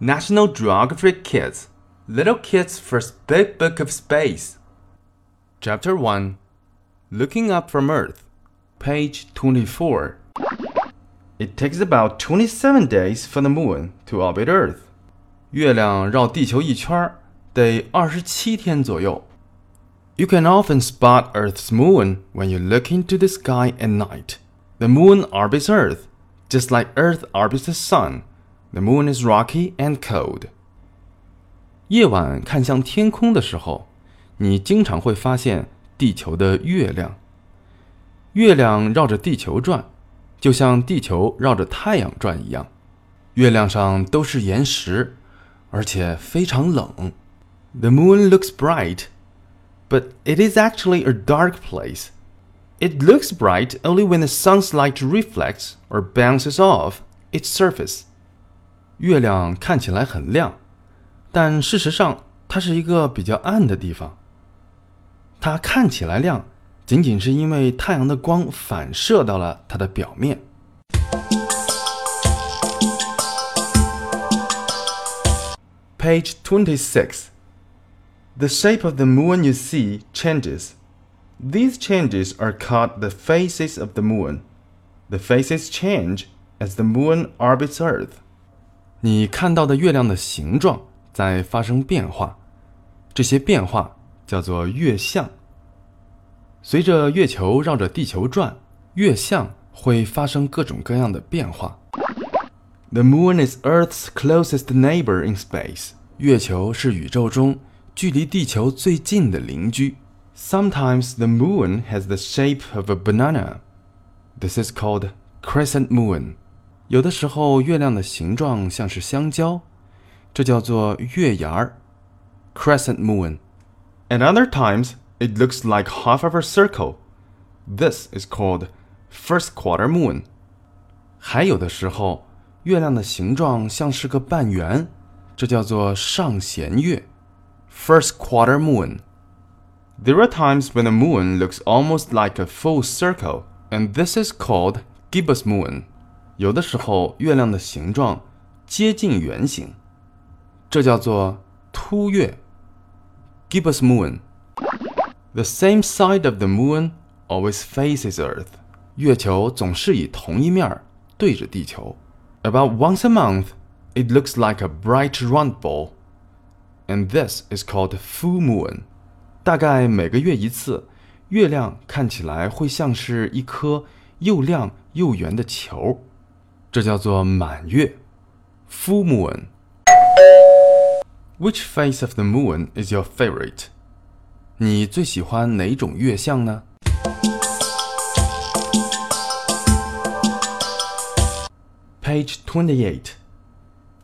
National Geographic Kids Little Kids' First Big Book of Space. Chapter 1 Looking Up from Earth, page 24. It takes about 27 days for the moon to orbit Earth. 月亮绕地球一圈儿得二十七天左右。You can often spot Earth's moon when you look into the sky at night. The moon orbits Earth, just like Earth orbits the sun. The moon is rocky and cold. 夜晚看向天空的时候，你经常会发现地球的月亮。月亮绕着地球转，就像地球绕着太阳转一样。月亮上都是岩石，而且非常冷。The moon looks bright, but it is actually a dark place. It looks bright only when the sun's light reflects or bounces off its surface. 月亮看起来很亮，但事实上它是一个比较暗的地方。它看起来亮，仅仅是因为太阳的光反射到了它的表面。Page twenty-six. The shape of the moon you see changes. These changes are called the phases of the moon. The phases change as the moon orbits Earth. 你看到的月亮的形状在发生变化，这些变化叫做月相。随着月球绕着地球转，月相会发生各种各样的变化。The moon is Earth's closest neighbor in space. 月球是宇宙中距离地球最近的邻居。Sometimes the moon has the shape of a banana. This is called crescent moon. 有的时候月亮的形状像是香蕉，这叫做月牙儿 （crescent moon）。At other times, it looks like half of a circle. This is called first quarter moon. 还有的时候，月亮的形状像是个半圆，这叫做上弦月 （first quarter moon）。There are times when the moon looks almost like a full circle, and this is called gibbous moon. 有的时候，月亮的形状接近圆形，这叫做凸月 （gibbous moon）。The same side of the moon always faces Earth。月球总是以同一面对着地球。About once a month, it looks like a bright round ball, and this is called full moon。大概每个月一次，月亮看起来会像是一颗又亮又圆的球。 这叫做满月 （full moon）。Which face of the moon is your favorite？你最喜欢哪种月相呢？Page twenty-eight.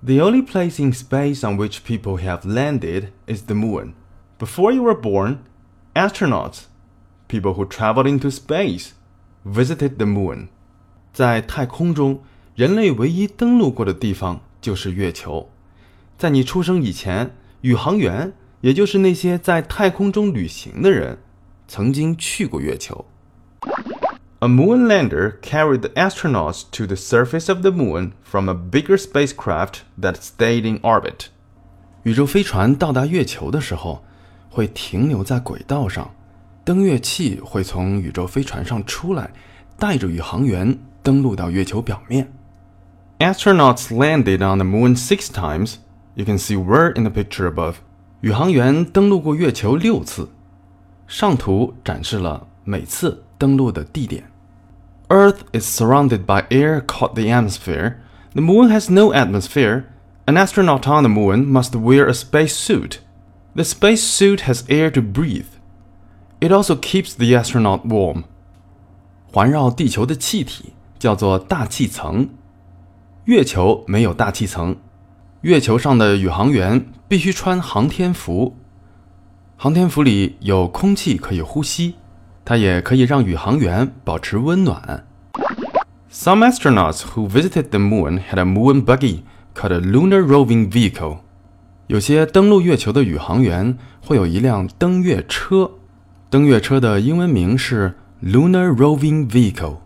The only place in space on which people have landed is the moon. Before you were born, astronauts, people who traveled into space, visited the moon. 在太空中。 人类唯一登陆过的地方就是月球。在你出生以前，宇航员，也就是那些在太空中旅行的人，曾经去过月球。A moon lander carried the astronauts to the surface of the moon from a bigger spacecraft that stayed in orbit. 宇宙飞船到达月球的时候，会停留在轨道上，登月器会从宇宙飞船上出来，带着宇航员登陆到月球表面。Astronauts landed on the moon six times. You can see where in the picture above. 宇航员登陆过月球六次，上图展示了每次登陆的地点。Earth is surrounded by air called the atmosphere. The moon has no atmosphere. An astronaut on the moon must wear a space suit. The space suit has air to breathe. It also keeps the astronaut warm. 环绕地球的气体叫做大气层。 月球没有大气层，月球上的宇航员必须穿航天服。航天服里有空气可以呼吸，它也可以让宇航员保持温暖。Some astronauts who visited the moon had a moon buggy called a lunar roving vehicle。有些登陆月球的宇航员会有一辆登月车，登月车的英文名是 lunar roving vehicle。